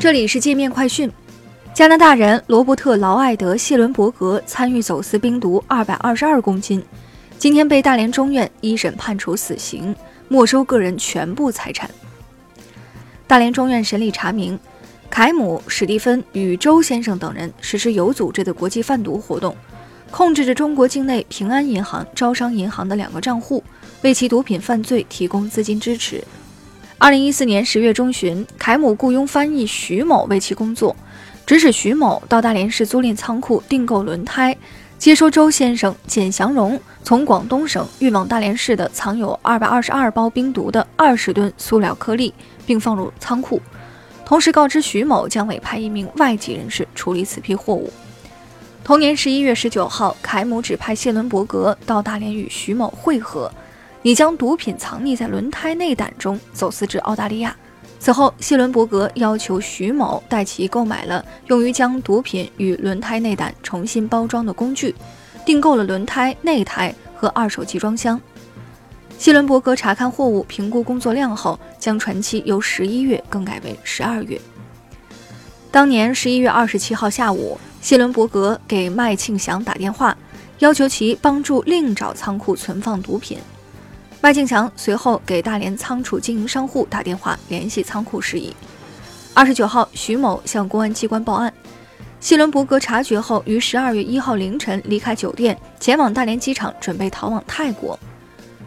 这里是界面快讯。加拿大人罗伯特·劳埃德·谢伦伯格参与走私冰毒二百二十二公斤，今天被大连中院一审判处死刑，没收个人全部财产。大连中院审理查明，凯姆、史蒂芬与周先生等人实施有组织的国际贩毒活动，控制着中国境内平安银行、招商银行的两个账户，为其毒品犯罪提供资金支持。二零一四年十月中旬，凯姆雇佣翻译徐某为其工作，指使徐某到大连市租赁仓库订购轮胎，接收周先生简祥荣从广东省运往大连市的藏有二百二十二包冰毒的二十吨塑料颗粒，并放入仓库，同时告知徐某将委派一名外籍人士处理此批货物。同年十一月十九号，凯姆指派谢伦伯格到大连与徐某会合。你将毒品藏匿在轮胎内胆中，走私至澳大利亚。此后，谢伦伯格要求徐某代其购买了用于将毒品与轮胎内胆重新包装的工具，订购了轮胎、内胎和二手集装箱。谢伦伯格查看货物、评估工作量后，将船期由十一月更改为十二月。当年十一月二十七号下午，谢伦伯格给麦庆祥打电话，要求其帮助另找仓库存放毒品。麦庆祥随后给大连仓储经营商户打电话联系仓库事宜。二十九号，徐某向公安机关报案。谢伦伯格察觉后，于十二月一号凌晨离开酒店，前往大连机场，准备逃往泰国。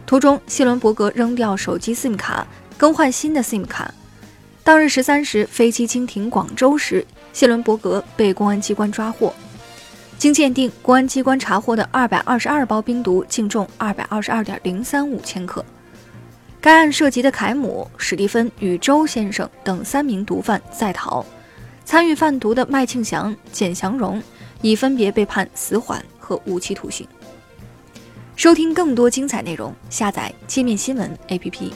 途中，谢伦伯格扔掉手机 SIM 卡，更换新的 SIM 卡。当日十三时，飞机经停广州时，谢伦伯格被公安机关抓获。经鉴定，公安机关查获的二百二十二包冰毒净重二百二十二点零三五千克。该案涉及的凯姆、史蒂芬与周先生等三名毒贩在逃，参与贩毒的麦庆祥、简祥荣已分别被判死缓和无期徒刑。收听更多精彩内容，下载界面新闻 APP。